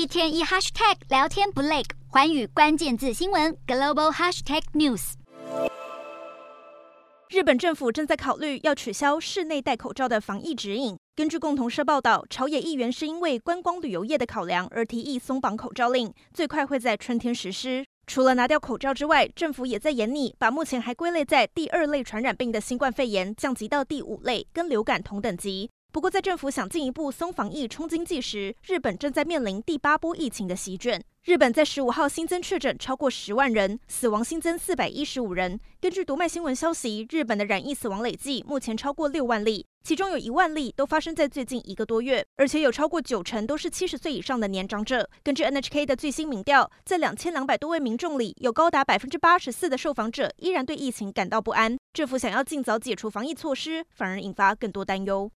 一天一 hashtag 聊天不累，寰宇关键字新闻 global hashtag news。日本政府正在考虑要取消室内戴口罩的防疫指引。根据共同社报道，朝野议员是因为观光旅游业的考量而提议松绑口罩令，最快会在春天实施。除了拿掉口罩之外，政府也在严拟把目前还归类在第二类传染病的新冠肺炎降级到第五类，跟流感同等级。不过，在政府想进一步松防疫冲经济时，日本正在面临第八波疫情的席卷。日本在十五号新增确诊超过十万人，死亡新增四百一十五人。根据读卖新闻消息，日本的染疫死亡累计目前超过六万例，其中有一万例都发生在最近一个多月，而且有超过九成都是七十岁以上的年长者。根据 NHK 的最新民调，在两千两百多位民众里，有高达百分之八十四的受访者依然对疫情感到不安。政府想要尽早解除防疫措施，反而引发更多担忧。